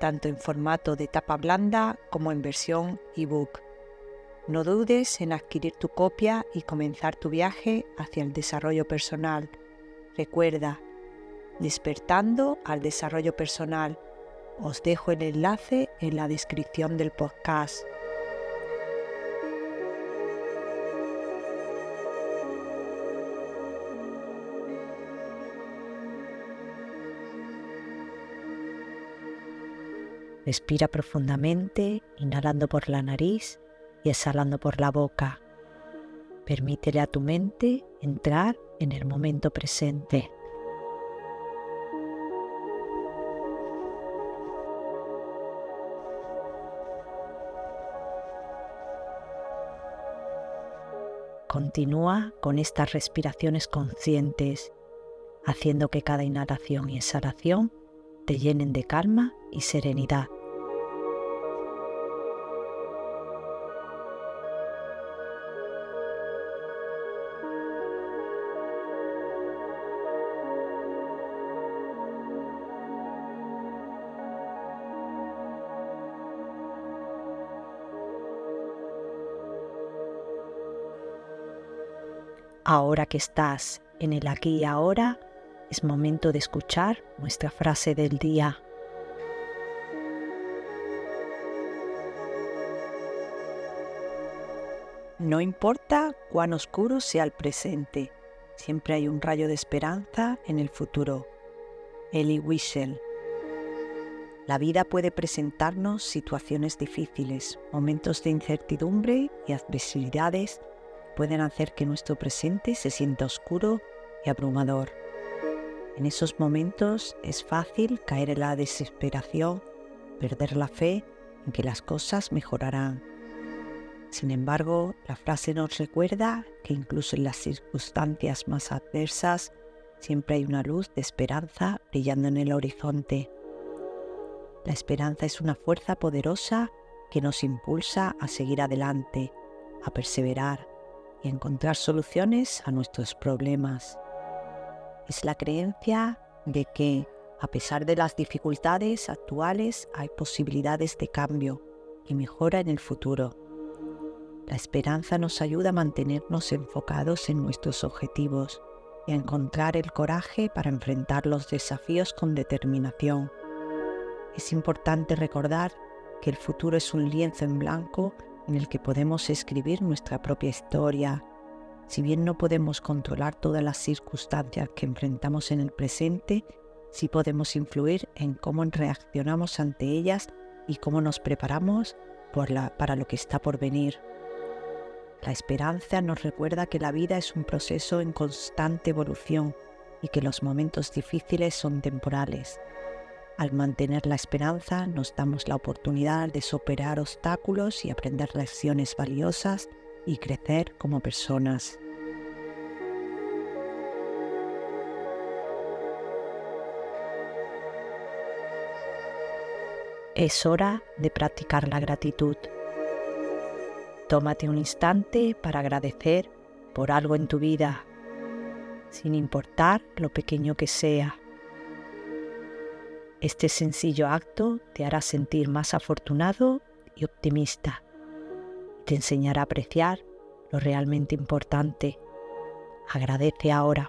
tanto en formato de tapa blanda como en versión ebook. No dudes en adquirir tu copia y comenzar tu viaje hacia el desarrollo personal. Recuerda, despertando al desarrollo personal. Os dejo el enlace en la descripción del podcast. Respira profundamente, inhalando por la nariz y exhalando por la boca. Permítele a tu mente entrar en el momento presente. Continúa con estas respiraciones conscientes, haciendo que cada inhalación y exhalación te llenen de calma y serenidad. Ahora que estás en el aquí y ahora, es momento de escuchar nuestra frase del día. No importa cuán oscuro sea el presente, siempre hay un rayo de esperanza en el futuro. Eli Wiesel. La vida puede presentarnos situaciones difíciles, momentos de incertidumbre y adversidades pueden hacer que nuestro presente se sienta oscuro y abrumador. En esos momentos es fácil caer en la desesperación, perder la fe en que las cosas mejorarán. Sin embargo, la frase nos recuerda que incluso en las circunstancias más adversas siempre hay una luz de esperanza brillando en el horizonte. La esperanza es una fuerza poderosa que nos impulsa a seguir adelante, a perseverar, y encontrar soluciones a nuestros problemas. Es la creencia de que, a pesar de las dificultades actuales, hay posibilidades de cambio y mejora en el futuro. La esperanza nos ayuda a mantenernos enfocados en nuestros objetivos y a encontrar el coraje para enfrentar los desafíos con determinación. Es importante recordar que el futuro es un lienzo en blanco en el que podemos escribir nuestra propia historia. Si bien no podemos controlar todas las circunstancias que enfrentamos en el presente, sí podemos influir en cómo reaccionamos ante ellas y cómo nos preparamos para lo que está por venir. La esperanza nos recuerda que la vida es un proceso en constante evolución y que los momentos difíciles son temporales. Al mantener la esperanza nos damos la oportunidad de superar obstáculos y aprender lecciones valiosas y crecer como personas. Es hora de practicar la gratitud. Tómate un instante para agradecer por algo en tu vida, sin importar lo pequeño que sea. Este sencillo acto te hará sentir más afortunado y optimista. Te enseñará a apreciar lo realmente importante. Agradece ahora.